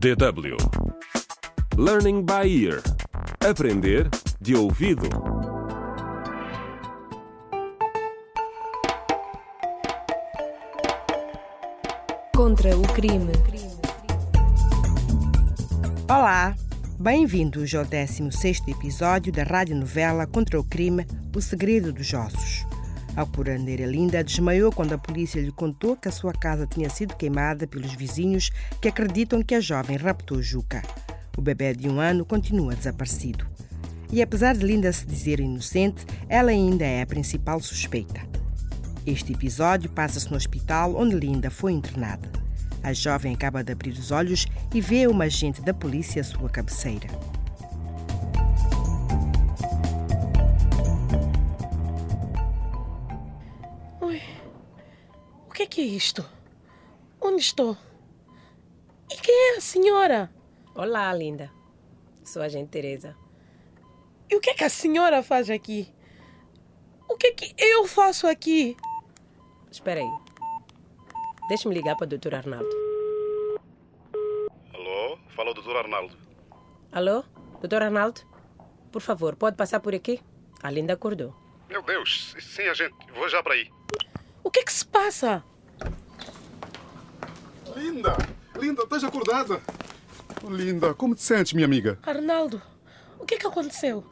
DW Learning by Ear Aprender de ouvido. Contra o crime. Olá, bem-vindos ao 16º episódio da radionovela Contra o crime, O segredo dos ossos. A curandeira Linda desmaiou quando a polícia lhe contou que a sua casa tinha sido queimada pelos vizinhos que acreditam que a jovem raptou Juca. O bebê de um ano continua desaparecido. E apesar de Linda se dizer inocente, ela ainda é a principal suspeita. Este episódio passa-se no hospital onde Linda foi internada. A jovem acaba de abrir os olhos e vê uma agente da polícia à sua cabeceira. Que é que é isto? Onde estou? E quem é a senhora? Olá, linda. Sou a gente Teresa. E o que é que a senhora faz aqui? O que é que eu faço aqui? Espera aí. Deixa-me ligar para o Dr. Arnaldo. Alô? Fala o doutor Arnaldo. Alô? Dr. Arnaldo? Por favor, pode passar por aqui? A Linda acordou. Meu Deus, sim, a gente. Vou já para aí. O que é que se passa? Linda! Linda, estás acordada? Linda, como te sentes, minha amiga? Arnaldo, o que é que aconteceu?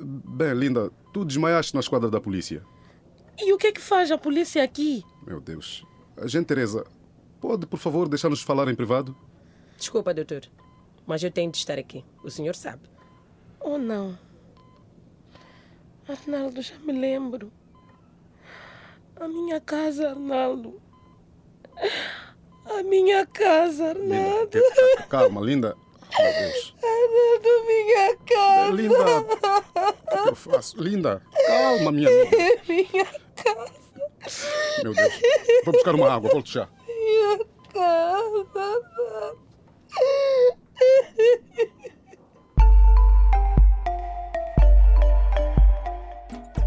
Bem, Linda, tu desmaiaste na esquadra da polícia. E o que é que faz a polícia aqui? Meu Deus. A gente, Teresa, pode, por favor, deixar-nos falar em privado? Desculpa, doutor, mas eu tenho de estar aqui. O senhor sabe. Oh, não. Arnaldo, já me lembro. A minha casa, Arnaldo. A minha casa, Linda, Arnaldo. que- calma, Linda. Deus. Arnaldo, minha casa. Linda, o que eu faço? Linda, calma, minha amiga. Minha casa. Meu Deus. Vou buscar uma água, volto já. Minha casa.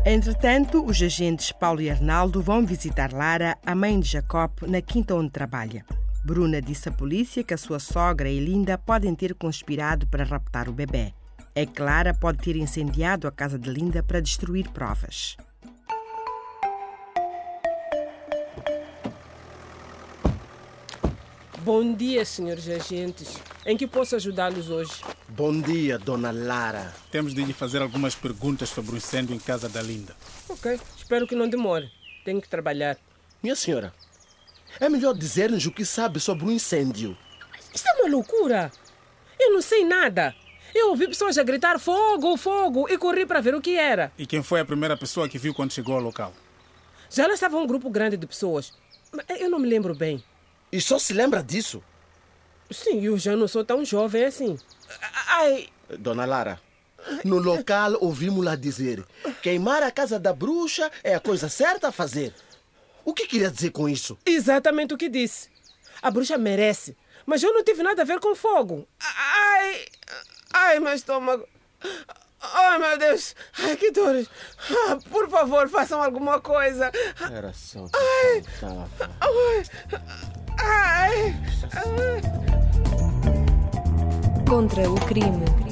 Entretanto, os agentes Paulo e Arnaldo vão visitar Lara, a mãe de Jacob, na quinta onde trabalha. Bruna disse à polícia que a sua sogra e Linda podem ter conspirado para raptar o bebê. É Clara pode ter incendiado a casa de Linda para destruir provas. Bom dia, senhores agentes. Em que posso ajudá-los hoje? Bom dia, dona Lara. Temos de lhe fazer algumas perguntas sobre o incêndio em casa da Linda. Ok, espero que não demore. Tenho que trabalhar. Minha senhora, é melhor dizer-nos o que sabe sobre o incêndio. Isso é uma loucura. Eu não sei nada. Eu ouvi pessoas a gritar fogo, fogo e corri para ver o que era. E quem foi a primeira pessoa que viu quando chegou ao local? Já lá estava um grupo grande de pessoas. Mas eu não me lembro bem. E só se lembra disso? Sim, eu já não sou tão jovem assim. Ai, Dona Lara, no local ouvimos-la dizer queimar a casa da bruxa é a coisa certa a fazer. O que queria dizer com isso? exatamente o que disse. A bruxa merece. Mas eu não tive nada a ver com fogo. Ai, ai, meu estômago. Ai, meu Deus. Ai, que dores. Ah, por favor, façam alguma coisa. Era só. Ai, ai. ai. Contra o crime.